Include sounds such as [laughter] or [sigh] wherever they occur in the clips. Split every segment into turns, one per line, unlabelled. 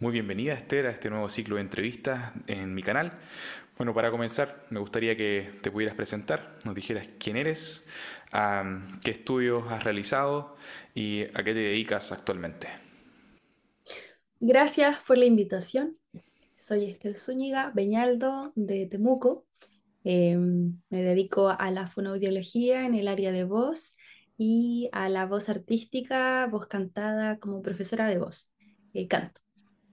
Muy bienvenida Esther a este nuevo ciclo de entrevistas en mi canal. Bueno, para comenzar me gustaría que te pudieras presentar, nos dijeras quién eres, qué estudios has realizado y a qué te dedicas actualmente.
Gracias por la invitación. Soy Esther Zúñiga Beñaldo de Temuco. Em, me dedico a la fonoaudiología en el área de voz y a la voz artística, voz cantada como profesora de voz, eh, canto.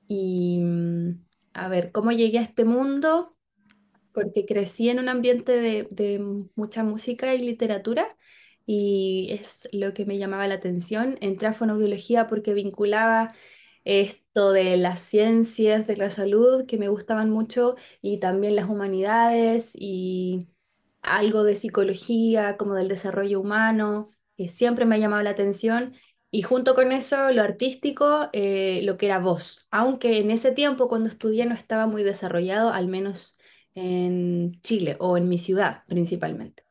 Y mm, a ver, ¿cómo llegué a este mundo? Porque crecí en un ambiente de, mucha música y literatura y es lo que me llamaba la atención. Entré a fonoaudiología porque vinculaba esto de las ciencias de la salud que me gustaban mucho y también las humanidades y algo de psicología como del desarrollo humano, que siempre me ha llamado la atención y junto con eso, lo artístico, eh, lo que era voz, aunque en ese tiempo cuando estudié no estaba muy desarrollado, al menos en Chile o en mi ciudad principalmente.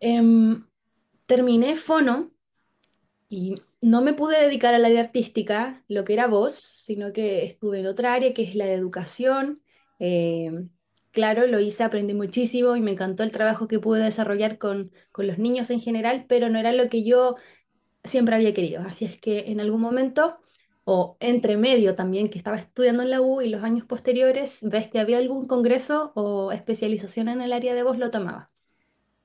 Em, terminé fono y no me pude dedicar al área artística, lo que era voz, sino que estuve en otra área que es la de educación. Em, claro, lo hice, aprendí muchísimo y me encantó el trabajo que pude desarrollar con, con los niños en general, pero no era lo que yo siempre había querido. Así es que en algún momento, o entre medio también, que estaba estudiando en la U y los años posteriores, ves que había algún congreso o especialización en el área de voz, lo tomaba.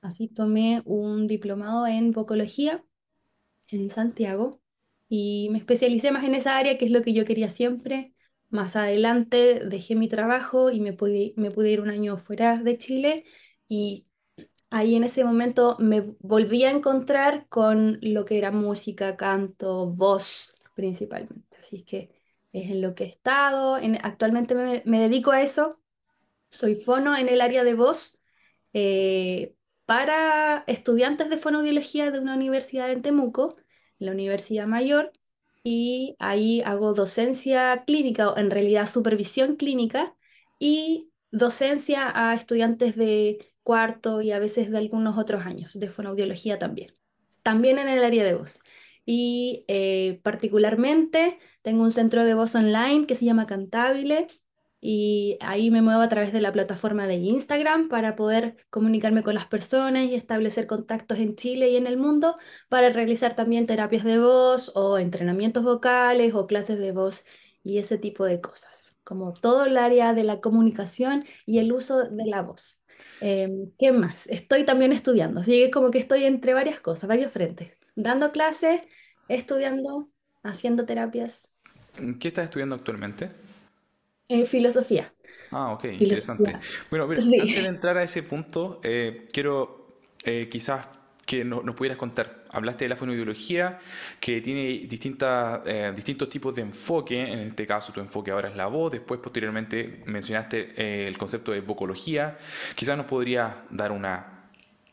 Así tomé un diplomado en vocología en Santiago y me especialicé más en esa área, que es lo que yo quería siempre. Más adelante dejé mi trabajo y me pude, me pude ir un año fuera de Chile y ahí en ese momento me volví a encontrar con lo que era música, canto, voz principalmente. Así que es en lo que he estado. actualmente me, dedico a eso. Soy fono en el área de voz eh, para estudiantes de fonoaudiología de una universidad en Temuco, la Universidad Mayor, y ahí hago docencia clínica, o en realidad supervisión clínica, y docencia a estudiantes de cuarto y a veces de algunos otros años, de fonoaudiología también. También en el área de voz. Y eh, particularmente tengo un centro de voz online que se llama Cantabile y ahí me muevo a través de la plataforma de Instagram para poder comunicarme con las personas y establecer contactos en Chile y en el mundo para realizar también terapias de voz o entrenamientos vocales o clases de voz y ese tipo de cosas, como todo el área de la comunicación y el uso de la voz. Em, ¿qué más? Estoy también estudiando, así que como que estoy entre varias cosas, varios frentes, dando clases, estudiando, haciendo terapias.
¿Qué estás estudiando actualmente?
Eh, filosofía.
Ah, ok, interesante. Bueno, antes de entrar a ese punto, eh, quiero eh, quizás que nos pudieras contar. Hablaste de la fonoideología, que tiene distintas, eh, distintos tipos de enfoque. En este caso, tu enfoque ahora es la voz. Después, posteriormente, mencionaste eh, el concepto de vocología. Quizás nos podrías dar una,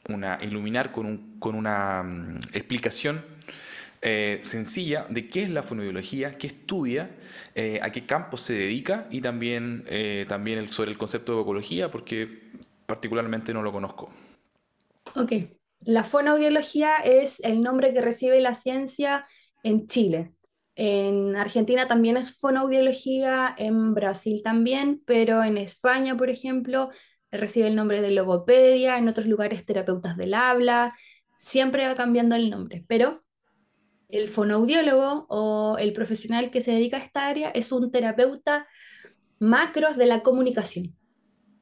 una iluminar con, un, con una mm, explicación eh, sencilla de qué es la fonoideología, qué estudia, a qué campo se dedica y también, también sobre el concepto de vocología, porque particularmente no lo conozco.
Ok, la fonoaudiología es el nombre que recibe la ciencia en Chile. En Argentina también es fonoaudiología, en Brasil también, pero en España, por ejemplo, recibe el nombre de logopedia, en otros lugares terapeutas del habla, siempre va cambiando el nombre, pero el fonoaudiólogo o el profesional que se dedica a esta área es un terapeuta macros de la comunicación.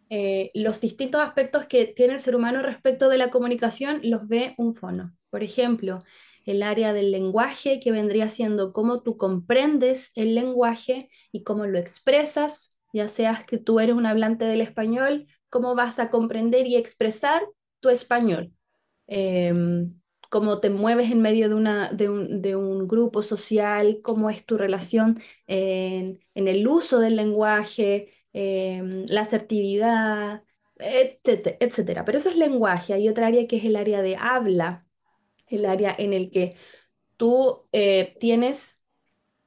Eh, los distintos aspectos que tiene el ser humano respecto de la comunicación los ve un fono. Por ejemplo, el área del lenguaje, que vendría siendo cómo tú comprendes el lenguaje y cómo lo expresas, ya seas que tú eres un hablante del español, cómo vas a comprender y expresar tu español. Em, cómo te mueves en medio de, una, de, un, grupo social, cómo es tu relación en, en el uso del lenguaje, Em, la asertividad, etcétera, Pero eso es lenguaje. Hay otra área que es el área de habla, el área en el que tú eh, tienes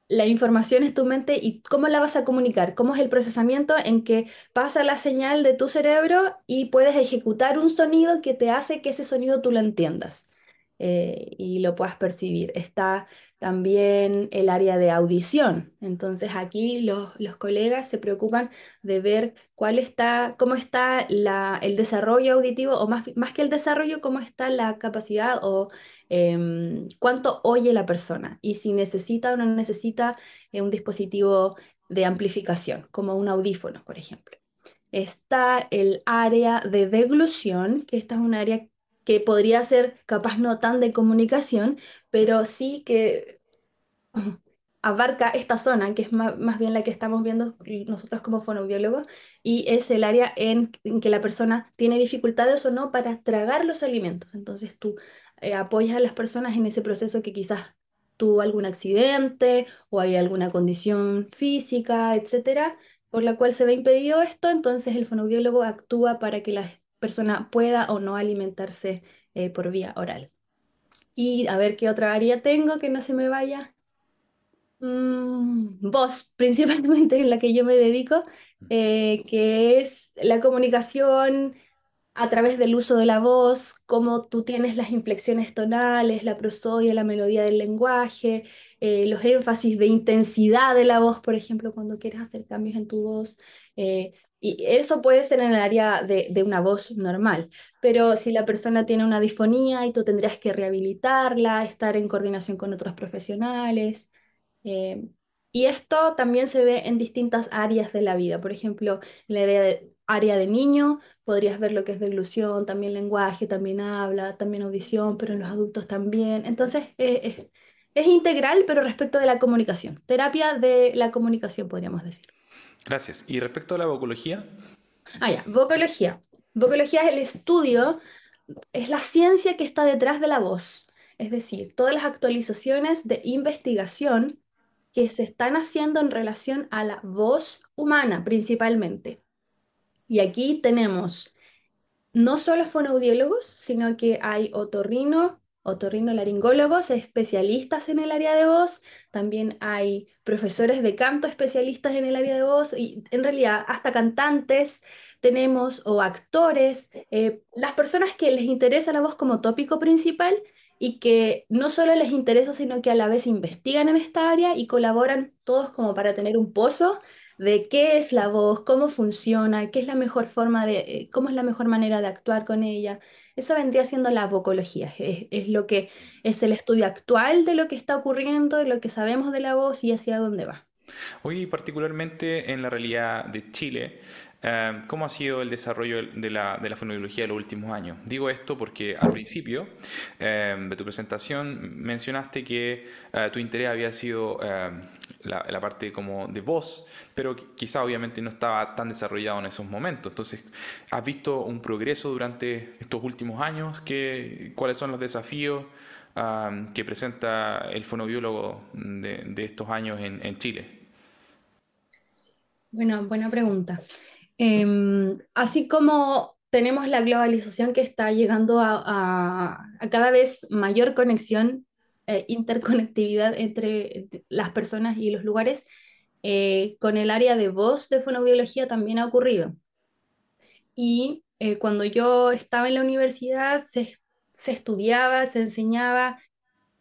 la información en tu mente y cómo la vas a comunicar, cómo es el procesamiento en que pasa la señal de tu cerebro y puedes ejecutar un sonido que te hace que ese sonido tú lo entiendas eh, y lo puedas percibir. Está también el área de audición. Entonces aquí los, colegas se preocupan de ver cuál está, cómo está el desarrollo auditivo, o más, más que el desarrollo, cómo está la capacidad o em, cuánto oye la persona y si necesita o no necesita eh, un dispositivo de amplificación, como un audífono, por ejemplo. Está el área de deglución, que esta es un área que podría ser capaz no tan de comunicación, pero sí que abarca esta zona, que es más, bien la que estamos viendo nosotros como fonoaudiólogos, y es el área en, que la persona tiene dificultades o no para tragar los alimentos. Entonces tú eh, apoyas a las personas en ese proceso que quizás tuvo algún accidente o hay alguna condición física, etcétera, por la cual se ve impedido esto, entonces el fonoaudiólogo actúa para que la persona pueda o no alimentarse eh, por vía oral. Y a ver qué otra área tengo que no se me vaya. Mm, voz, [laughs] principalmente en la que yo me dedico, eh, que es la comunicación a través del uso de la voz, cómo tú tienes las inflexiones tonales, la prosodia, la melodía del lenguaje, eh, los énfasis de intensidad de la voz, por ejemplo, cuando quieres hacer cambios en tu voz. Y eso puede ser en el área de, una voz normal, pero si la persona tiene una disfonía y tú tendrías que rehabilitarla, estar en coordinación con otros profesionales. Eh, y esto también se ve en distintas áreas de la vida. Por ejemplo, en el área de, área niño podrías ver lo que es deglución, también lenguaje, también habla, también audición, pero en los adultos también. Entonces, eh, es integral, pero respecto de la comunicación. Terapia de la comunicación, podríamos decir.
Gracias. ¿Y respecto a la vocología?
Ah, ya, vocología. Vocología es el estudio, es la ciencia que está detrás de la voz. Es decir, todas las actualizaciones de investigación que se están haciendo en relación a la voz humana principalmente. Y aquí tenemos no solo fonoaudiólogos, sino que hay otorrino, otorrinolaringólogos especialistas en el área de voz, también hay profesores de canto especialistas en el área de voz y en realidad hasta cantantes tenemos o actores, eh, las personas que les interesa la voz como tópico principal y que no solo les interesa, sino que a la vez investigan en esta área y colaboran todos como para tener un pozo de qué es la voz, cómo funciona, qué es la mejor forma de, eh, cómo es la mejor manera de actuar con ella. Eso vendría siendo la vocología, es, lo que es el estudio actual de lo que está ocurriendo, de lo que sabemos de la voz y hacia dónde va.
Hoy particularmente en la realidad de Chile, eh, ¿Cómo ha sido el desarrollo de la, de la fonoaudiología en los últimos años? Digo esto porque al principio eh, de tu presentación mencionaste que tu interés había sido la, parte como de voz, pero quizá obviamente no estaba tan desarrollado en esos momentos. Entonces, ¿has visto un progreso durante estos últimos años? ¿Qué, ¿Cuáles son los desafíos que presenta el fonobiólogo de, de estos años en, Chile?
Bueno, buena pregunta. Em, así como tenemos la globalización que está llegando a, a cada vez mayor conexión eh, interconectividad entre las personas y los lugares, eh, con el área de voz de fonoaudiología también ha ocurrido. Y eh, cuando yo estaba en la universidad se, se estudiaba, se enseñaba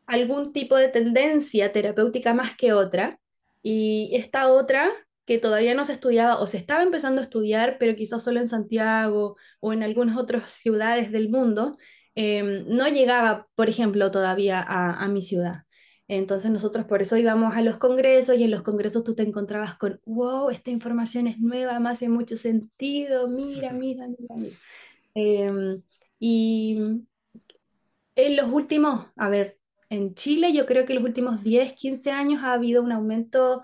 algún tipo de tendencia terapéutica más que otra, y esta otra que todavía no se estudiaba o se estaba empezando a estudiar, pero quizás solo en Santiago o en algunas otras ciudades del mundo, Em, no llegaba, por ejemplo, todavía a, mi ciudad. Entonces nosotros por eso íbamos a los congresos y en los congresos tú te encontrabas con, wow, esta información es nueva, me hace mucho sentido, mira, mira, mira, mira. Em, y en los últimos, a ver, en Chile yo creo que en los últimos 10, 15 años ha habido un aumento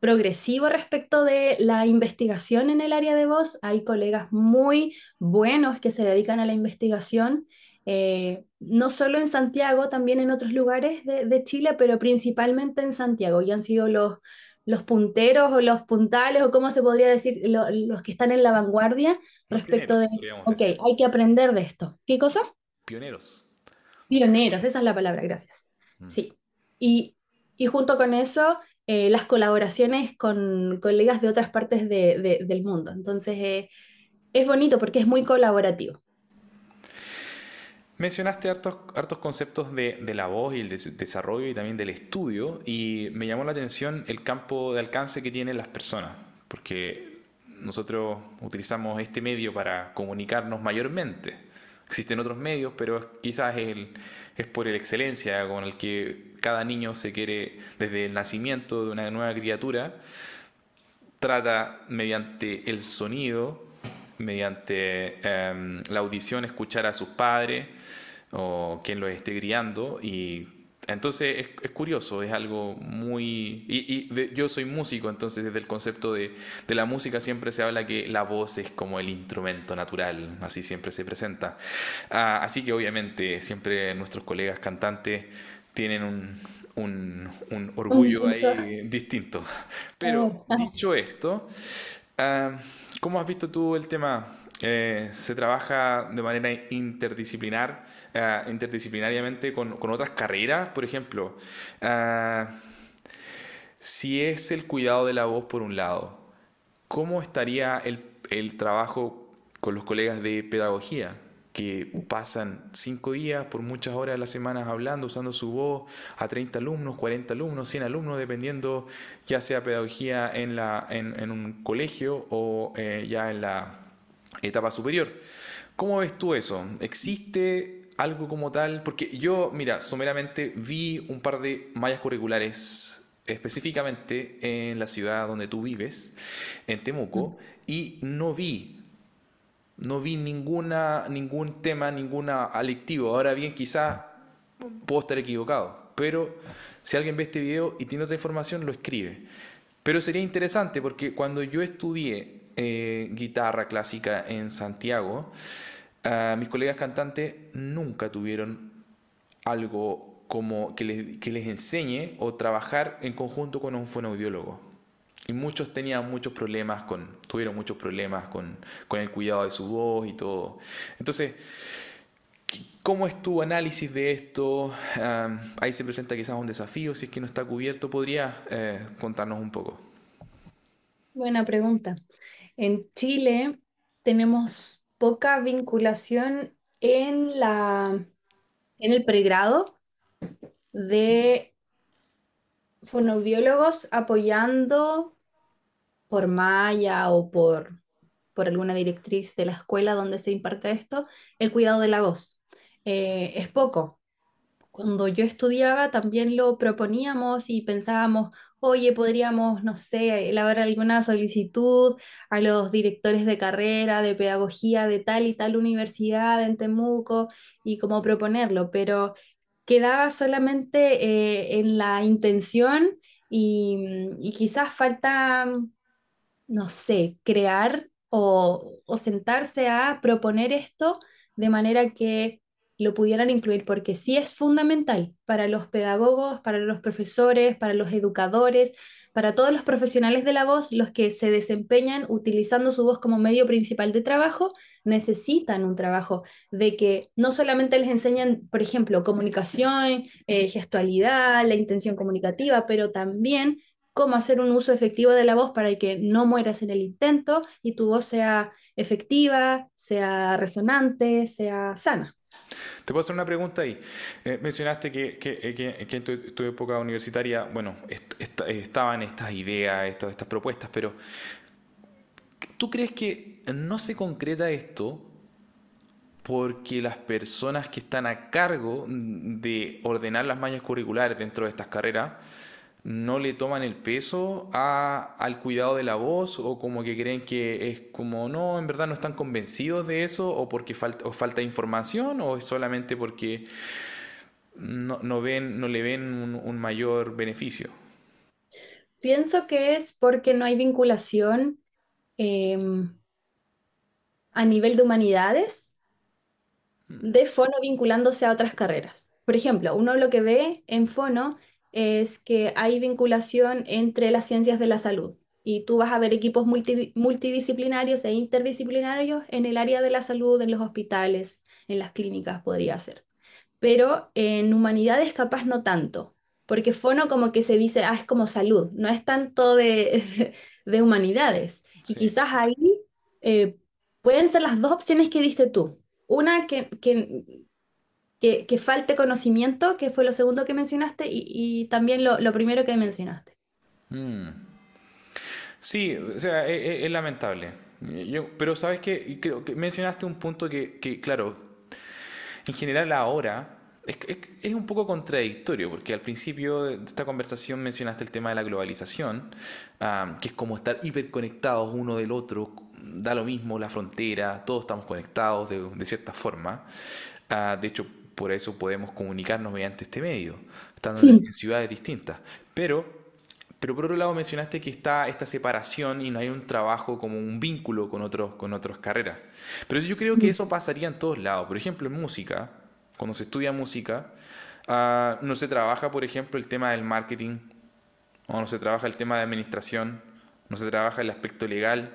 progresivo respecto de la investigación en el área de voz. Hay colegas muy buenos que se dedican a la investigación eh, no solo en Santiago, también en otros lugares de, Chile, pero principalmente en Santiago, y han sido los, los punteros o los puntales, o cómo se podría decir, los que están en la vanguardia respecto de, ok, hay que aprender de esto. ¿Qué cosa?
Pioneros.
Pioneros, esa es la palabra, gracias. Mm. Sí. Y, junto con eso, eh, las colaboraciones con colegas de otras partes del mundo. Entonces, eh, es bonito porque es muy colaborativo.
Mencionaste hartos, hartos conceptos de, de, la voz y el desarrollo y también del estudio y me llamó la atención el campo de alcance que tienen las personas, porque nosotros utilizamos este medio para comunicarnos mayormente. Existen otros medios, pero quizás el, es por la excelencia con el que cada niño se quiere, desde el nacimiento de una nueva criatura, trata mediante el sonido mediante em, la audición escuchar a sus padres o quien los esté criando y entonces es, curioso, es algo muy... Y, yo soy músico, entonces desde el concepto de, de, la música siempre se habla que la voz es como el instrumento natural, así siempre se presenta. Ah, así que obviamente siempre nuestros colegas cantantes tienen un, un, un orgullo ahí distinto. [laughs] Pero dicho esto, ah, ¿Cómo has visto tú el tema? Eh, ¿Se trabaja de manera interdisciplinar, eh, interdisciplinariamente con, otras carreras? Por ejemplo, eh, si es el cuidado de la voz por un lado, ¿cómo estaría el, el trabajo con los colegas de pedagogía? que pasan cinco días por muchas horas de la semana hablando, usando su voz a 30 alumnos, 40 alumnos, 100 alumnos, dependiendo ya sea pedagogía en, la, en, un colegio o ya en la etapa superior. ¿Cómo ves tú eso? ¿Existe algo como tal? Porque yo, mira, someramente vi un par de mallas curriculares específicamente en la ciudad donde tú vives, en Temuco, y no vi no vi ninguna, ningún tema, ninguna adictivo. Ahora bien, quizás puedo estar equivocado, pero si alguien ve este video y tiene otra información, lo escribe. Pero sería interesante porque cuando yo estudié eh, guitarra clásica en Santiago, mis colegas cantantes nunca tuvieron algo como que les, enseñe o trabajar en conjunto con un fonoaudiólogo. Y muchos tenían muchos problemas con, tuvieron muchos problemas con, con el cuidado de su voz y todo. Entonces, ¿Cómo es tu análisis de esto? ahí se presenta quizás un desafío, si es que no está cubierto, ¿podría eh, contarnos un poco?
Buena pregunta. En Chile tenemos poca vinculación en, la, en el pregrado de fonoaudiólogos apoyando por malla o por, por alguna directriz de la escuela donde se imparte esto, el cuidado de la voz. Eh, es poco. Cuando yo estudiaba también lo proponíamos y pensábamos, oye, podríamos, no sé, elaborar alguna solicitud a los directores de carrera, de pedagogía de tal y tal universidad en Temuco y cómo proponerlo, pero quedaba solamente eh, en la intención y, y, quizás falta no sé, crear o, sentarse a proponer esto de manera que lo pudieran incluir, porque sí es fundamental para los pedagogos, para los profesores, para los educadores, para todos los profesionales de la voz, los que se desempeñan utilizando su voz como medio principal de trabajo, necesitan un trabajo de que no solamente les enseñan, por ejemplo, comunicación, eh, gestualidad, la intención comunicativa, pero también cómo hacer un uso efectivo de la voz para que no mueras en el intento y tu voz sea efectiva, sea resonante, sea sana.
Te puedo hacer una pregunta ahí. Eh, mencionaste que, que, eh, que, en tu, época universitaria, bueno, estaban estas ideas, estas, estas propuestas, pero ¿tú crees que no se concreta esto porque las personas que están a cargo de ordenar las mallas curriculares dentro de estas carreras no le toman el peso al cuidado de la voz o como que creen que es como no, en verdad no están convencidos de eso o porque falta, falta información o es solamente porque no, ven, no le ven un, mayor beneficio?
Pienso que es porque no hay vinculación em, a nivel de humanidades mm. de Fono vinculándose a otras carreras. Por ejemplo, uno lo que ve en Fono es que hay vinculación entre las ciencias de la salud y tú vas a ver equipos multidisciplinarios e interdisciplinarios en el área de la salud, en los hospitales, en las clínicas podría ser. Pero en humanidades capaz no tanto, porque fono como que se dice, ah, es como salud, no es tanto de, [laughs] de humanidades. Y quizás ahí eh, pueden ser las dos opciones que diste tú. Una que, que que, que, falte conocimiento, que fue lo segundo que mencionaste, y, y también lo, lo, primero que mencionaste. Mm.
Sí, o sea, es, e, es lamentable. Yo, pero sabes que creo que mencionaste un punto que, que claro, en general ahora es, es, un poco contradictorio, porque al principio de esta conversación mencionaste el tema de la globalización, que es como estar hiperconectados uno del otro, da lo mismo la frontera, todos estamos conectados de, de cierta forma. Ah, de hecho, por eso podemos comunicarnos mediante este medio, estando en ciudades distintas. Pero, pero por otro lado mencionaste que está esta separación y no hay un trabajo como un vínculo con, otros, con otras carreras. Pero yo creo que eso pasaría en todos lados. Por ejemplo, en música, cuando se estudia música, uh, no se trabaja, por ejemplo, el tema del marketing, o no se trabaja el tema de administración, no se trabaja el aspecto legal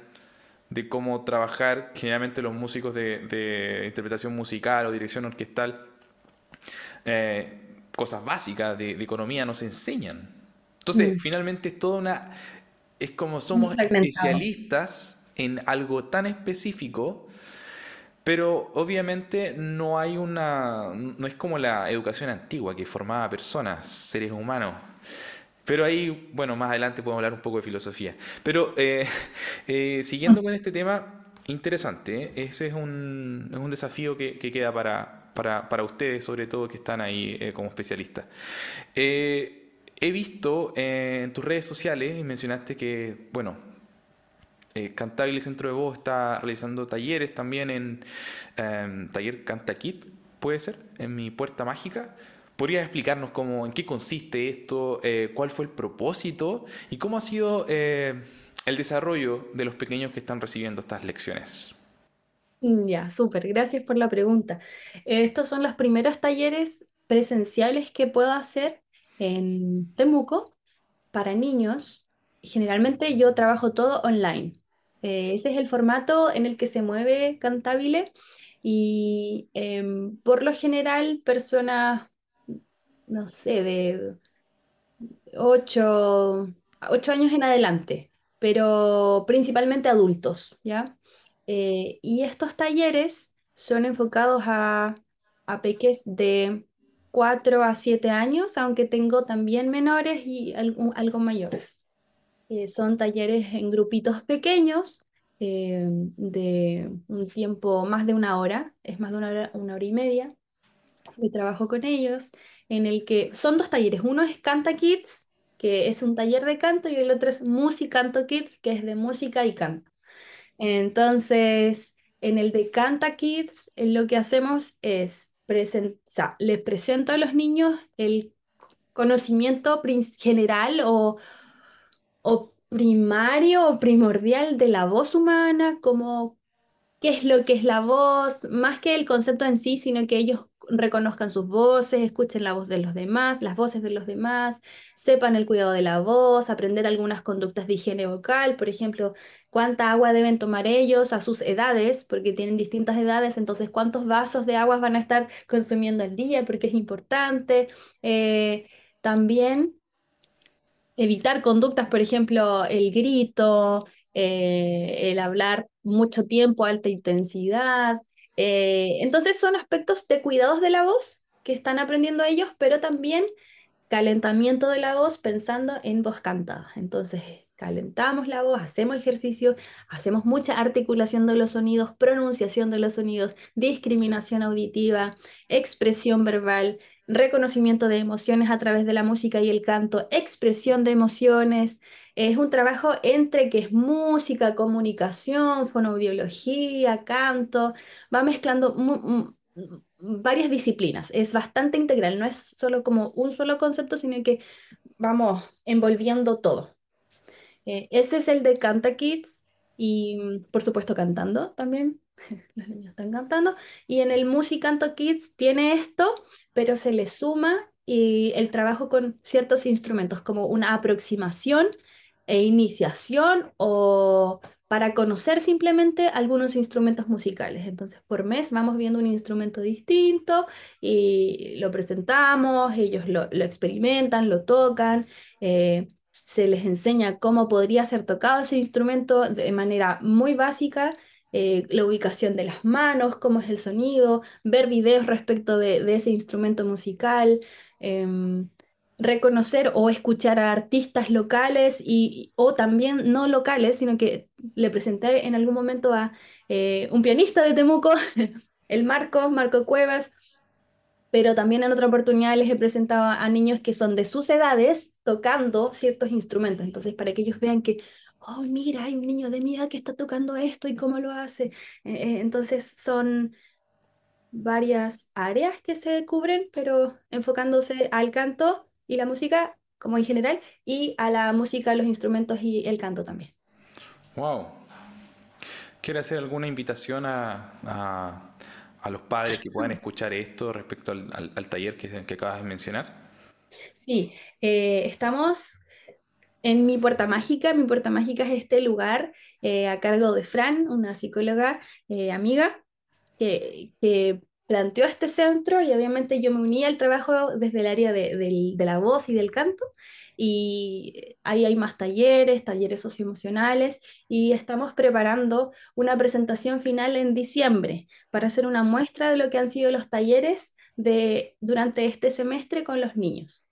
de cómo trabajar. Generalmente los músicos de, de interpretación musical o dirección orquestal, eh, cosas básicas de, de, economía no se enseñan. Entonces, mm. finalmente es toda una... Es como somos especialistas en algo tan específico pero obviamente no hay una, no es como la educación antigua que formaba personas, seres humanos. Pero ahí, bueno, más adelante podemos hablar un poco de filosofía. Pero eh, [laughs] eh, siguiendo con este tema, interesante, ¿eh? ese es un, es un desafío que, que queda para, para, para, ustedes, sobre todo que están ahí como especialistas. he visto en tus redes sociales y mencionaste que, bueno, eh, Cantabile Centro de Voz está realizando talleres también en em, Taller Cantakit, puede ser, en mi puerta mágica. ¿Podrías explicarnos cómo, en qué consiste esto, eh, cuál fue el propósito y cómo ha sido eh, el desarrollo de los pequeños que están recibiendo estas lecciones?
Ya, súper, gracias por la pregunta. estos son los primeros talleres presenciales que puedo hacer en Temuco para niños. Generalmente yo trabajo todo online. Eh, ese es el formato en el que se mueve Cantabile y em, por lo general personas, no sé, de 8, años en adelante, pero principalmente adultos, ¿ya? Eh, y estos talleres son enfocados a, a peques de 4 a 7 años, aunque tengo también menores y algo, algo mayores. Eh, son talleres en grupitos pequeños eh, de un tiempo más de una hora, es más de una hora, una hora y media de trabajo con ellos, en el que son dos talleres. Uno es Canta Kids, que es un taller de canto, y el otro es Musicanto Kids, que es de música y canto. Entonces, en el de Canta Kids, eh, lo que hacemos es, presentar, les presento a los niños el conocimiento general o o primario o primordial de la voz humana, como qué es lo que es la voz, más que el concepto en sí, sino que ellos reconozcan sus voces, escuchen la voz de los demás, las voces de los demás, sepan el cuidado de la voz, aprender algunas conductas de higiene vocal, por ejemplo, cuánta agua deben tomar ellos a sus edades, porque tienen distintas edades, entonces cuántos vasos de agua van a estar consumiendo al día, porque es importante. Eh, también evitar conductas, por ejemplo, el grito, eh, el hablar mucho tiempo, alta intensidad. Eh, entonces son aspectos de cuidados de la voz que están aprendiendo ellos, pero también calentamiento de la voz pensando en voz cantada. Entonces calentamos la voz, hacemos ejercicio, hacemos mucha articulación de los sonidos, pronunciación de los sonidos, discriminación auditiva, expresión verbal, reconocimiento de emociones a través de la música y el canto, expresión de emociones. Es un trabajo entre que es música, comunicación, fonobiología, canto, va mezclando varias disciplinas. Es bastante integral, no es solo como un solo concepto, sino que vamos envolviendo todo. Eh, este es el de Canta Kids y por supuesto cantando también. [laughs] los niños están cantando. Y en el Musicanto Kids tiene esto, pero se le suma y el trabajo con ciertos instrumentos, como una aproximación e iniciación o para conocer simplemente algunos instrumentos musicales. Entonces, por mes vamos viendo un instrumento distinto y lo presentamos, ellos lo, experimentan, lo tocan. Eh, se les enseña cómo podría ser tocado ese instrumento de manera muy básica eh, la ubicación de las manos, cómo es el sonido, ver videos respecto de, ese instrumento musical, em, reconocer o escuchar a artistas locales y, o también no locales, sino que le presenté en algún momento a eh, un pianista de Temuco, [laughs] el Marco, Marco Cuevas, pero también en otra oportunidad les he presentado a niños que son de sus edades tocando ciertos instrumentos. Entonces, para que ellos vean que, oh, mira, hay un niño de mi edad que está tocando esto y cómo lo hace. Eh, eh, entonces, son varias áreas que se cubren, pero enfocándose al canto y la música como en general, y a la música, los instrumentos y el canto también.
Wow. ¿Quiere hacer alguna invitación a a los padres que puedan escuchar esto respecto al, taller que, que, acabas de mencionar?
Sí, eh, estamos en mi puerta mágica. Mi puerta mágica es este lugar eh, a cargo de Fran, una psicóloga eh, amiga, que, que planteó este centro y obviamente yo me uní al trabajo desde el área de, la voz y del canto y ahí hay más talleres, talleres socioemocionales y estamos preparando una presentación final en diciembre para hacer una muestra de lo que han sido los talleres de, durante este semestre con los niños.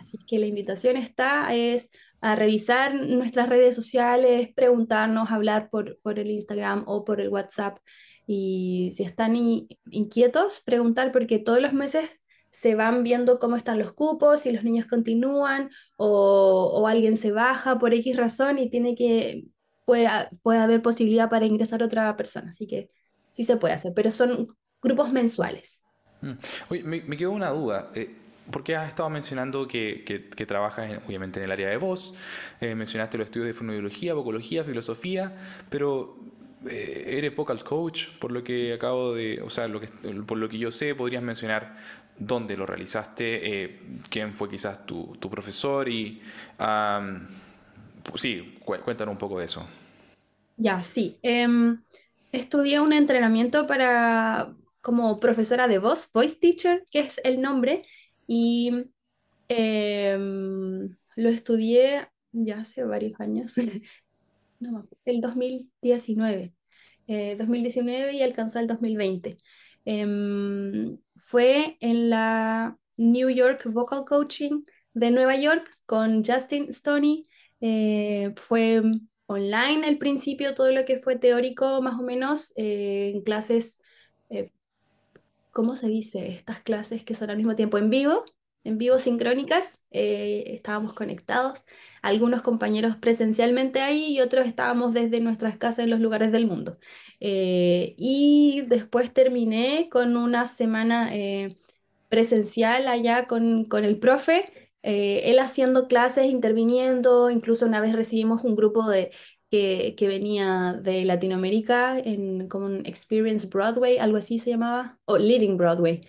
Así que la invitación está es a revisar nuestras redes sociales, preguntarnos, hablar por, por el Instagram o por el WhatsApp y si están inquietos, preguntar porque todos los meses se van viendo cómo están los cupos, si los niños continúan o, alguien se baja por X razón y tiene que, puede, puede haber posibilidad para ingresar otra persona. Así que sí se puede hacer, pero son grupos mensuales.
Mm. Oye, me, quedó una duda. Eh, porque has estado mencionando que, que, trabajas obviamente en el área de voz, eh, mencionaste los estudios de fonoaudiología, vocología, filosofía, pero eh, eres vocal coach, por lo que acabo de, o sea, lo que, por lo que yo sé, podrías mencionar dónde lo realizaste, eh, quién fue quizás tu, tu profesor y pues sí, cuéntanos un poco de eso.
Ya, sí. Em, estudié un entrenamiento para como profesora de voz, voice teacher, que es el nombre, y em, lo estudié ya hace varios años, [laughs] no, el 2019. 2019 eh, y alcanzó el 2020. Em, fue en la New York Vocal Coaching de Nueva York con Justin Stoney. Eh, fue online al principio, todo lo que fue teórico más o menos, eh, en clases, ¿cómo se dice? Estas clases que son al mismo tiempo en vivo, en vivo sincrónicas, estábamos conectados algunos compañeros presencialmente ahí y otros estábamos desde nuestras casas en los lugares del mundo. Eh, y después terminé con una semana eh, presencial allá con, con el profe, eh, él haciendo clases, interviniendo, incluso una vez recibimos un grupo de, que, venía de Latinoamérica en como un Experience Broadway, algo así se llamaba, o Living Broadway.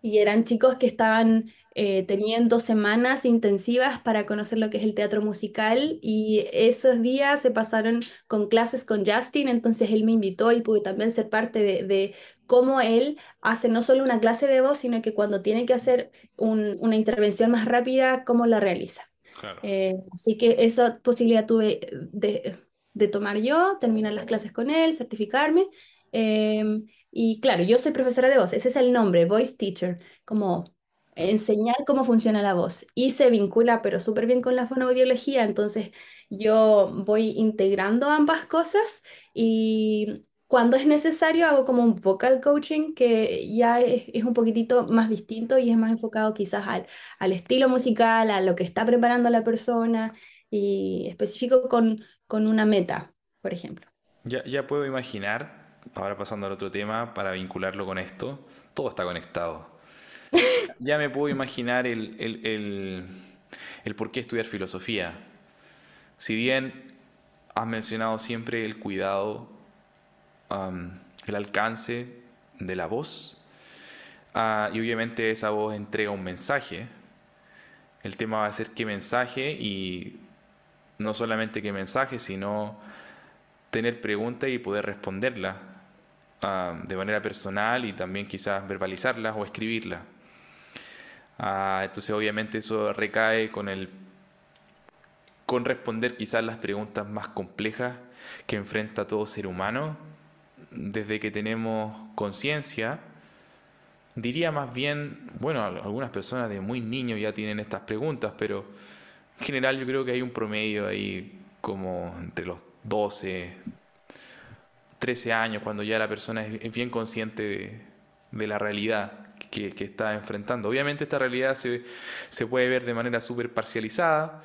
Y eran chicos que estaban eh, tenían dos semanas intensivas para conocer lo que es el teatro musical y esos días se pasaron con clases con Justin, entonces él me invitó y pude también ser parte de, cómo él hace no solo una clase de voz, sino que cuando tiene que hacer una intervención más rápida, cómo la realiza. Eh, así que esa posibilidad tuve de, de, tomar yo, terminar las clases con él, certificarme. Em, y claro, yo soy profesora de voz, ese es el nombre, voice teacher, como enseñar cómo funciona la voz y se vincula pero súper bien con la fonoaudiología, entonces yo voy integrando ambas cosas y cuando es necesario hago como un vocal coaching que ya es, un poquitito más distinto y es más enfocado quizás al, al, estilo musical, a lo que está preparando la persona y específico con, con una meta, por ejemplo.
Ya, ya puedo imaginar, ahora pasando al otro tema, para vincularlo con esto, todo está conectado [laughs] ya me puedo imaginar el, por qué estudiar filosofía. Si bien has mencionado siempre el cuidado, el alcance de la voz, ah, y obviamente esa voz entrega un mensaje, el tema va a ser qué mensaje y no solamente qué mensaje, sino tener preguntas y poder responderlas de manera personal y también quizás verbalizarlas o escribirlas. Ah, entonces obviamente eso recae con el con responder quizás las preguntas más complejas que enfrenta todo ser humano desde que tenemos conciencia. Diría más bien, bueno, algunas personas de muy niños ya tienen estas preguntas, pero en general yo creo que hay un promedio ahí como entre los 12, 13 años, cuando ya la persona es bien consciente de, la realidad que, está enfrentando. Obviamente esta realidad se, se puede ver de manera súper parcializada,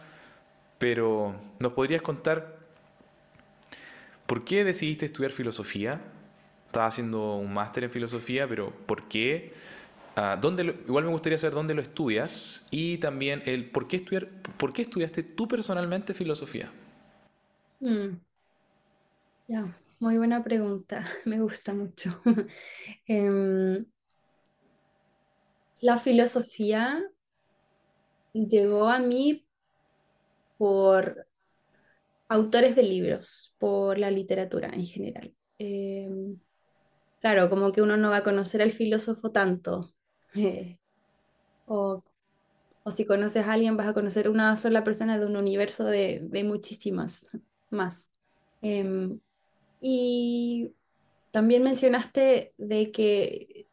pero ¿nos podrías contar por qué decidiste estudiar filosofía? Estaba haciendo un máster en filosofía, pero ¿por qué? Ah, igual me gustaría saber dónde lo estudias y también el por qué estudiar, por qué estudiaste tú personalmente filosofía.
Mm, ya, muy buena pregunta, [laughs] me gusta mucho. [laughs] Em, la filosofía llegó a mí por autores de libros, por la literatura en general. Em, claro, como que uno no va a conocer al filósofo tanto. [laughs] Eh, o, si conoces a alguien, vas a conocer una sola persona de un universo de, muchísimas más. Em, y también mencionaste de que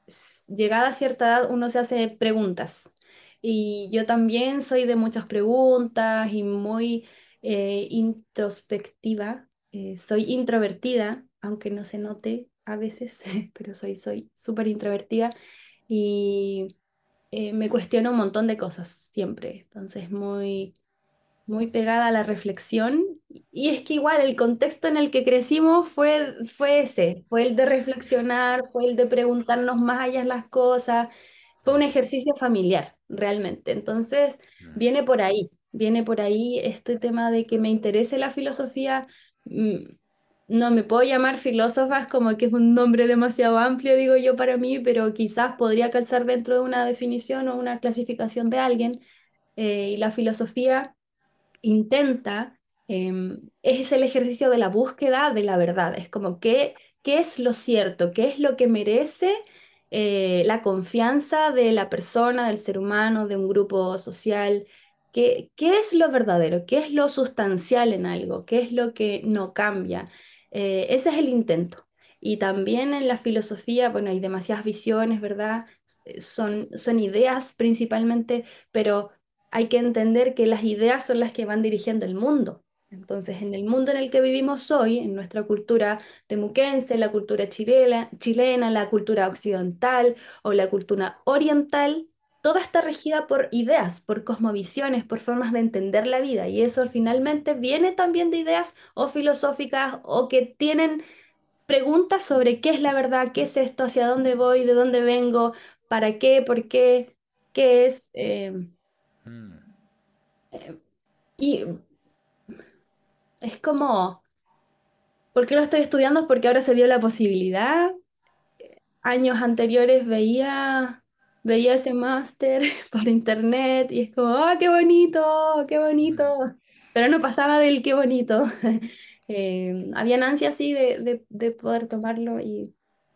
llegada a cierta edad uno se hace preguntas. Y yo también soy de muchas preguntas y muy eh, introspectiva. Eh, soy introvertida, aunque no se note a veces, [laughs] pero soy soy súper introvertida y eh, me cuestiono un montón de cosas siempre. Entonces, muy, muy pegada a la reflexión. Y es que igual el contexto en el que crecimos fue, fue ese, fue el de reflexionar, fue el de preguntarnos más allá las cosas, fue un ejercicio familiar, realmente. Entonces, mm. viene por ahí, viene por ahí este tema de que me interese la filosofía. Mm, no me puedo llamar filósofas como que es un nombre demasiado amplio, digo yo, para mí, pero quizás podría calzar dentro de una definición o una clasificación de alguien. Eh, y la filosofía intenta, em, es el ejercicio de la búsqueda de la verdad, es como qué, qué es lo cierto, qué es lo que merece eh, la confianza de la persona, del ser humano, de un grupo social, qué, qué es lo verdadero, qué es lo sustancial en algo, qué es lo que no cambia. Eh, ese es el intento. Y también en la filosofía, bueno, hay demasiadas visiones, ¿verdad? Son, son ideas principalmente, pero hay que entender que las ideas son las que van dirigiendo el mundo. Entonces, en el mundo en el que vivimos hoy, en nuestra cultura temuquense, la cultura chilena, chilena, la cultura occidental o la cultura oriental, toda está regida por ideas, por cosmovisiones, por formas de entender la vida. Y eso finalmente viene también de ideas o filosóficas o que tienen preguntas sobre qué es la verdad, qué es esto, hacia dónde voy, de dónde vengo, para qué, por qué, qué es. Eh, Mm. Eh, y es como, ¿por qué lo estoy estudiando? Porque ahora se vio la posibilidad. Años anteriores veía, veía ese máster [laughs] por internet y es como, ¡ah, qué bonito! ¡Qué bonito! Pero no pasaba del qué bonito. [laughs] Eh, había ansia así de, de, poder tomarlo y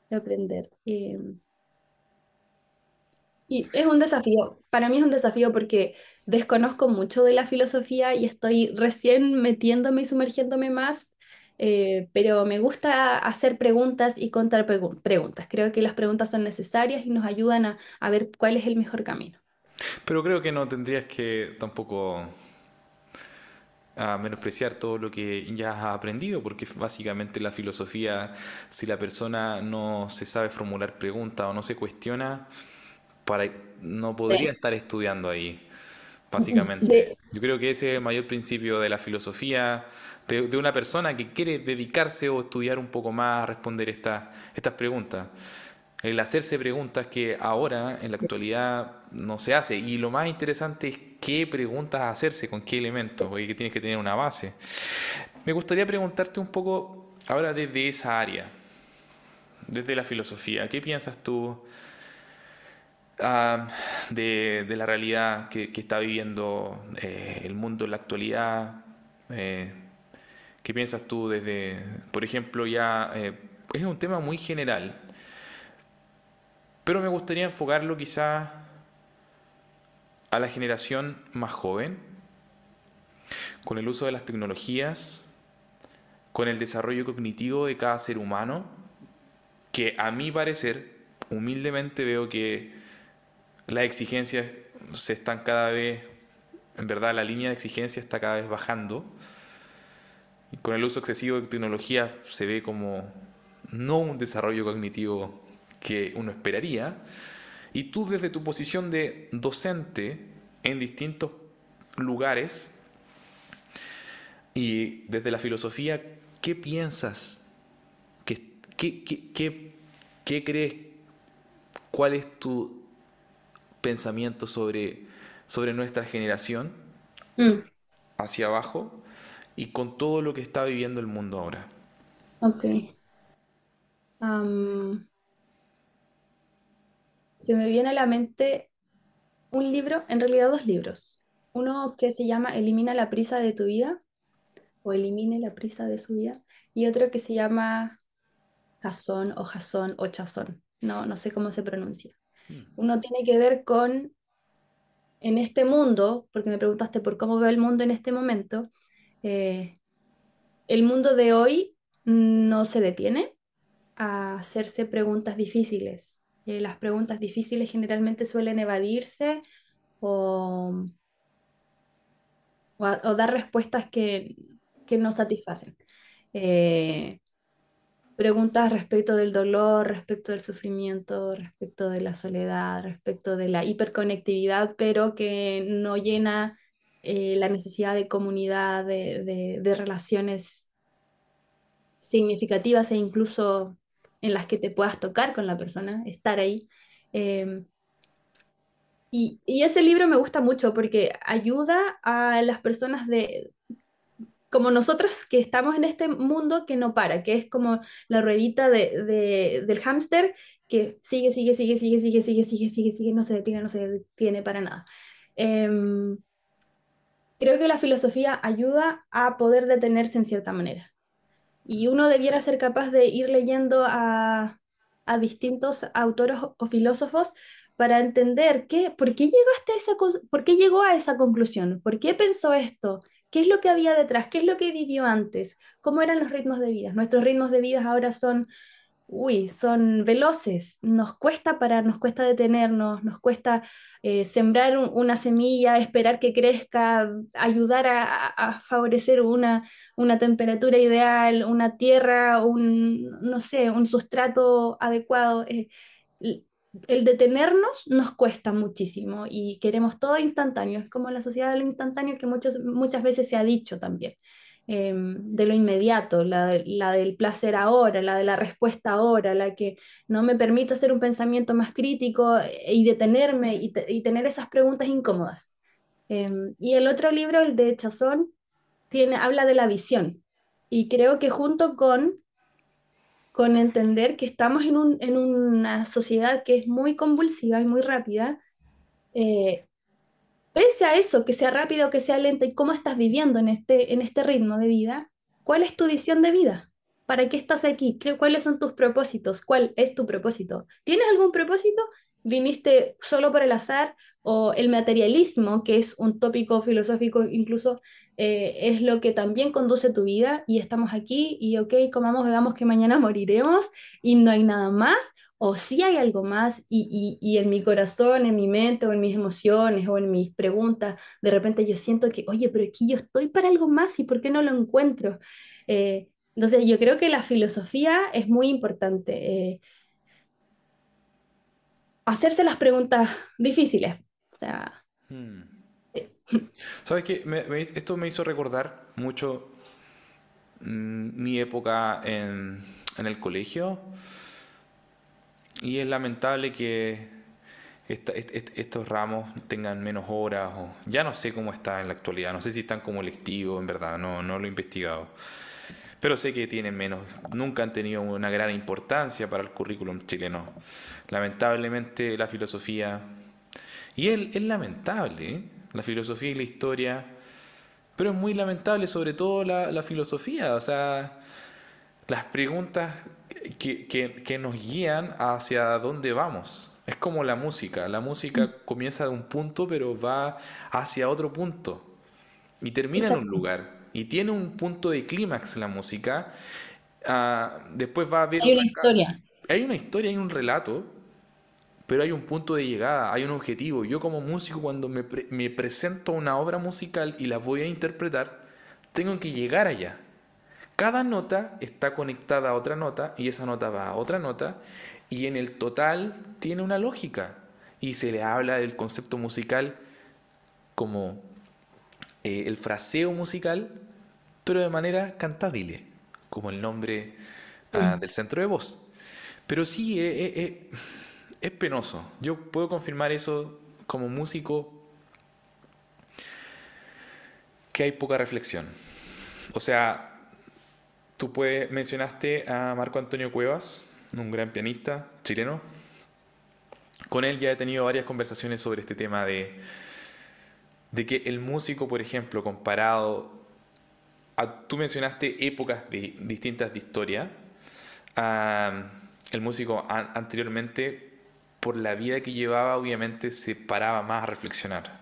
de aprender. Eh, y es un desafío, para mí es un desafío porque desconozco mucho de la filosofía y estoy recién metiéndome y sumergiéndome más, eh, pero me gusta hacer preguntas y contar preguntas. Creo que las preguntas son necesarias y nos ayudan a, a ver cuál es el mejor camino.
Pero creo que no tendrías que tampoco a menospreciar todo lo que ya has aprendido, porque básicamente la filosofía, si la persona no se sabe formular preguntas o no se cuestiona, para, no podría estar estudiando ahí, básicamente. Yo creo que ese es el mayor principio de la filosofía, de, una persona que quiere dedicarse o estudiar un poco más a responder esta, estas preguntas. El hacerse preguntas que ahora, en la actualidad, no se hace. Y lo más interesante es qué preguntas hacerse, con qué elementos, porque tienes que tener una base. Me gustaría preguntarte un poco ahora desde esa área, desde la filosofía. ¿Qué piensas tú? De, la realidad que, está viviendo eh, el mundo en la actualidad. Eh, ¿Qué piensas tú desde, por ejemplo, ya, eh, es un tema muy general, pero me gustaría enfocarlo quizás a la generación más joven. con el uso de las tecnologías, con el desarrollo cognitivo de cada ser humano, que a mi parecer, humildemente veo que las exigencias se están cada vez, en verdad la línea de exigencia está cada vez bajando. Con el uso excesivo de tecnología se ve como no un desarrollo cognitivo que uno esperaría. Y tú desde tu posición de docente en distintos lugares y desde la filosofía, ¿qué piensas? ¿Qué, qué, crees? ¿Cuál es tu pensamiento sobre, sobre nuestra generación mm. hacia abajo y con todo lo que está viviendo el mundo ahora?
Ok se me viene a la mente un libro, en realidad dos libros. Uno que se llama Elimina la prisa de tu vida, o Elimine la prisa de su vida, y otro que se llama Jason o Jason o Chazón, no, no sé cómo se pronuncia. Hmm. Uno tiene que ver con, en este mundo, porque me preguntaste por cómo veo el mundo en este momento, eh, el mundo de hoy no se detiene a hacerse preguntas difíciles, eh, las preguntas difíciles generalmente suelen evadirse o, dar respuestas que, que no satisfacen. Eh, preguntas respecto del dolor, respecto del sufrimiento, respecto de la soledad, respecto de la hiperconectividad, pero que no llena eh, la necesidad de comunidad, de, de, relaciones significativas e incluso en las que te puedas tocar con la persona, estar ahí. Em, y, ese libro me gusta mucho porque ayuda a las personas de, como nosotros que estamos en este mundo que no para, que es como la ruedita de, del hámster que sigue, sigue, sigue, sigue, sigue, sigue, sigue, sigue, sigue, no se detiene, no se detiene para nada. Em, creo que la filosofía ayuda a poder detenerse en cierta manera. Y uno debiera ser capaz de ir leyendo a, distintos autores o filósofos para entender qué, por, qué llegó hasta esa, por qué llegó a esa conclusión, por qué pensó esto, qué es lo que había detrás, qué es lo que vivió antes, cómo eran los ritmos de vida. Nuestros ritmos de vida ahora son uy, son veloces, nos cuesta parar, nos cuesta detenernos, nos cuesta eh, sembrar una semilla, esperar que crezca, ayudar a, favorecer una, una, temperatura ideal, una tierra, un, no sé, un sustrato adecuado. Eh, el detenernos nos cuesta muchísimo y queremos todo instantáneo, es como la sociedad de lo instantáneo que muchos, muchas veces se ha dicho también. Em, de lo inmediato, la, del placer ahora, la de la respuesta ahora, la que no me permite hacer un pensamiento más crítico y detenerme y, tener esas preguntas incómodas. Em, y el otro libro, el de Chazón, tiene, habla de la visión. Y creo que junto con, con entender que estamos en, una sociedad que es muy convulsiva y muy rápida, eh, pese a eso, que sea rápido o que sea lenta, y cómo estás viviendo en este, en este ritmo de vida, ¿cuál es tu visión de vida? ¿Para qué estás aquí? ¿Qué, ¿Cuáles son tus propósitos? ¿Cuál es tu propósito? ¿Tienes algún propósito? ¿Viniste solo por el azar? ¿O el materialismo, que es un tópico filosófico incluso, eh, es lo que también conduce tu vida y estamos aquí y ok, comamos, veamos que mañana [laughs] moriremos y no hay nada más? o si hay algo más y, en mi corazón, en mi mente o en mis emociones o en mis preguntas, de repente yo siento que, oye, pero aquí yo estoy para algo más y ¿por qué no lo encuentro? Eh, entonces yo creo que la filosofía es muy importante. Eh, hacerse las preguntas difíciles. O sea, hmm.
eh, [laughs] ¿Sabes qué? esto me hizo recordar mucho mm, mi época en, en el colegio y es lamentable que estos ramos tengan menos horas o ya no sé cómo está en la actualidad, no sé si están como lectivos en verdad, no, no lo he investigado. Pero sé que tienen menos, nunca han tenido una gran importancia para el currículum chileno. Lamentablemente la filosofía, y es, es lamentable, ¿eh? la filosofía y la historia, pero es muy lamentable sobre todo la, la filosofía, o sea, las preguntas que, nos guían hacia dónde vamos. Es como la música. La música mm. comienza de un punto, pero va hacia otro punto. y termina en un lugar y tiene un punto de clímax la música, ah, después va a haber...
Hay una historia.
Hay una historia, hay un relato, pero hay un punto de llegada, hay un objetivo. Yo como músico cuando me, me presento una obra musical y la voy a interpretar, tengo que llegar allá. Cada nota está conectada a otra nota y esa nota va a otra nota y en el total tiene una lógica. Y se le habla del concepto musical como eh, el fraseo musical, pero de manera cantable, como el nombre ah, del centro de voz. Pero sí, eh, eh, es penoso. Yo puedo confirmar eso como músico, que hay poca reflexión. O sea, tú puedes, mencionaste a Marco Antonio Cuevas, un gran pianista chileno. Con él ya he tenido varias conversaciones sobre este tema de, de que el músico, por ejemplo, comparado a, tú mencionaste épocas distintas de historia, el músico anteriormente, por la vida que llevaba, obviamente se paraba más a reflexionar.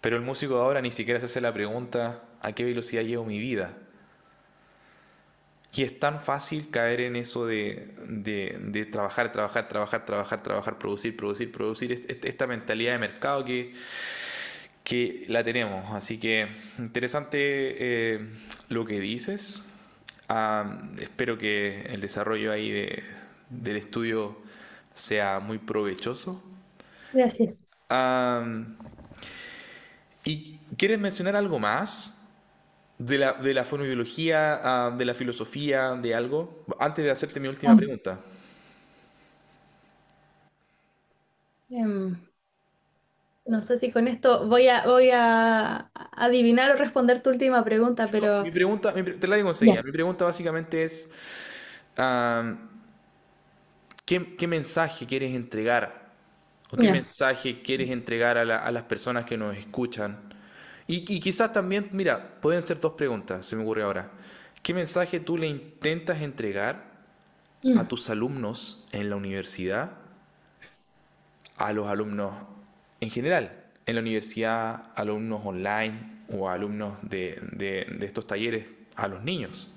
Pero el músico ahora ni siquiera se hace la pregunta, ¿a qué velocidad llevo mi vida? Y es tan fácil caer en eso de, trabajar, trabajar, trabajar, trabajar, trabajar, producir, producir, producir, esta mentalidad de mercado que, que la tenemos. Así que interesante eh, lo que dices. Ah, espero que el desarrollo ahí del estudio sea muy provechoso.
Gracias.
¿Y quieres mencionar algo más? De la, de la fonoideología, ah, de la filosofía, de algo? Antes de hacerte mi última ah. pregunta.
Em, no sé si con esto voy a, voy a adivinar o responder tu última pregunta, pero...
mi pregunta, te la digo enseguida. Mi pregunta básicamente es, ¿qué, mensaje quieres entregar? ¿O qué mensaje quieres entregar a, a las personas que nos escuchan? Y, quizás también, mira, pueden ser dos preguntas, se me ocurre ahora. ¿Qué mensaje tú le intentas entregar a mm. tus alumnos en la universidad? A los alumnos en general, en la universidad, alumnos online o alumnos de, estos talleres, a los niños.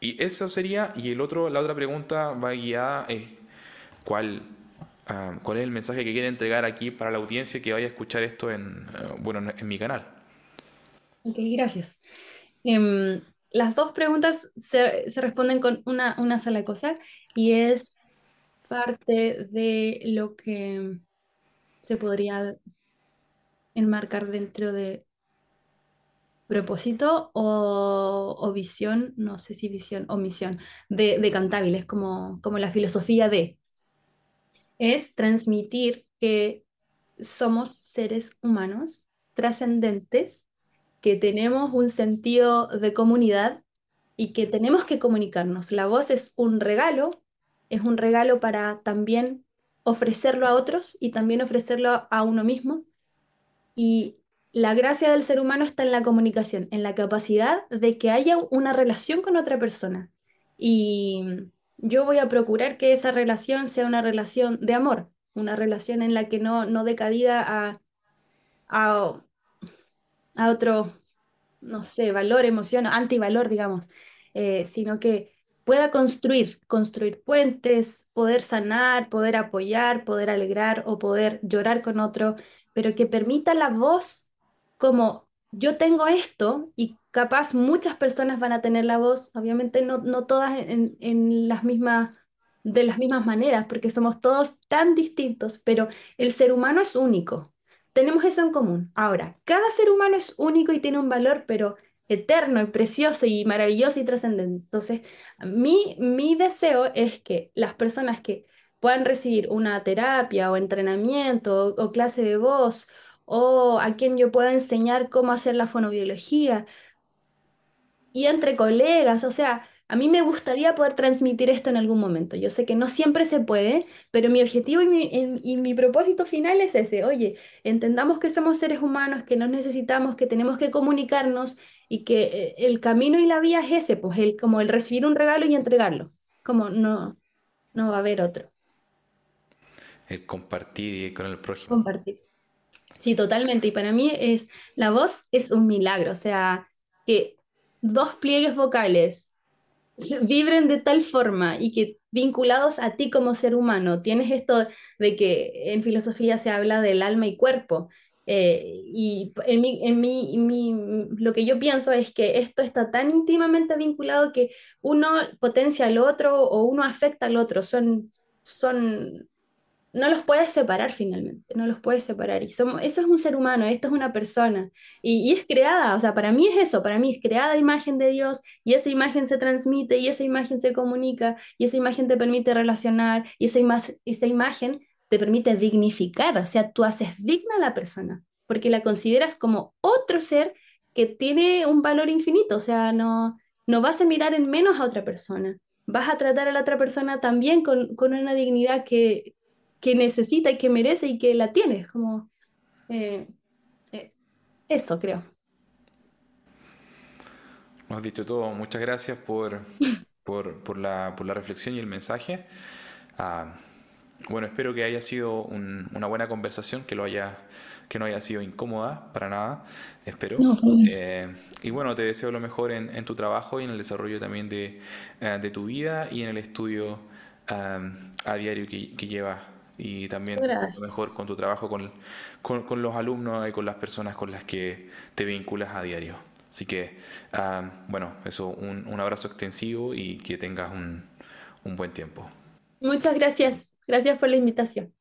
Y eso sería, y el otro, la otra pregunta va guiada es cuál Cuál es el mensaje que quiere entregar aquí para la audiencia que vaya a escuchar esto en, eh, bueno, en mi canal.
Ok, gracias. Em, las dos preguntas se, responden con una, sola cosa y es parte de lo que se podría enmarcar dentro de propósito o, visión, no sé si visión o misión, de, de Cantabile, como, como la filosofía de, es transmitir que somos seres humanos trascendentes, que tenemos un sentido de comunidad y que tenemos que comunicarnos. La voz es un regalo, es un regalo para también ofrecerlo a otros y también ofrecerlo a uno mismo. Y la gracia del ser humano está en la comunicación, en la capacidad de que haya una relación con otra persona. Y yo voy a procurar que esa relación sea una relación de amor, una relación en la que no, no dé cabida a, a, a otro, no sé, valor, emoción, antivalor, digamos, eh, sino que pueda construir, construir puentes, poder sanar, poder apoyar, poder alegrar o poder llorar con otro, pero que permita la voz como yo tengo esto y capaz muchas personas van a tener la voz, obviamente no, no todas en, las mismas, de las mismas maneras, porque somos todos tan distintos, pero el ser humano es único. Tenemos eso en común. Ahora, cada ser humano es único y tiene un valor, pero eterno y precioso y maravilloso y trascendente. Entonces, mi, mi deseo es que las personas que puedan recibir una terapia o entrenamiento o clase de voz o a quien yo pueda enseñar cómo hacer la fonobiología y entre colegas, o sea, a mí me gustaría poder transmitir esto en algún momento. Yo sé que no siempre se puede, pero mi objetivo y mi, y mi propósito final es ese. Oye, entendamos que somos seres humanos, que nos necesitamos, que tenemos que comunicarnos y que eh, el camino y la vía es ese, pues el, como el recibir un regalo y entregarlo. Como no, no va a haber otro.
El compartir con el prójimo.
Compartir. Sí, totalmente. Y para mí es, la voz es un milagro, o sea, que dos pliegues vocales [laughs] vibren de tal forma y que vinculados a ti como ser humano, tienes esto de que en filosofía se habla del alma y cuerpo. Eh, y en, mi, en mi, lo que yo pienso es que esto está tan íntimamente vinculado que uno potencia al otro o uno afecta al otro. Son, son no los puedes separar finalmente, no los puedes separar. Y eso es un ser humano, esto es una persona. Y, es creada, o sea, para mí es eso, para mí es creada imagen de Dios y esa imagen se transmite y esa imagen se comunica y esa imagen te permite relacionar y esa, esa imagen te permite dignificar, o sea, tú haces digna a la persona porque la consideras como otro ser que tiene un valor infinito, o sea, no, no vas a mirar en menos a otra persona, vas a tratar a la otra persona también con, con una dignidad que, que necesita y que merece y que la tiene. Como eh, eh, eso, creo.
Nos has dicho todo. Muchas gracias [laughs] por, por, la, por la, reflexión y el mensaje. Ah, bueno, espero que haya sido una buena conversación, que, lo haya, que no haya sido incómoda para nada, espero. Eh, y bueno, te deseo lo mejor en, tu trabajo y en el desarrollo también de, de tu vida y en el estudio ah, a diario que, que llevas y también mejor con tu trabajo con, con, los alumnos y con las personas con las que te vinculas a diario. Así que, ah, bueno, eso, un, un, abrazo extensivo y que tengas un, un buen tiempo.
Muchas gracias. Gracias por la invitación.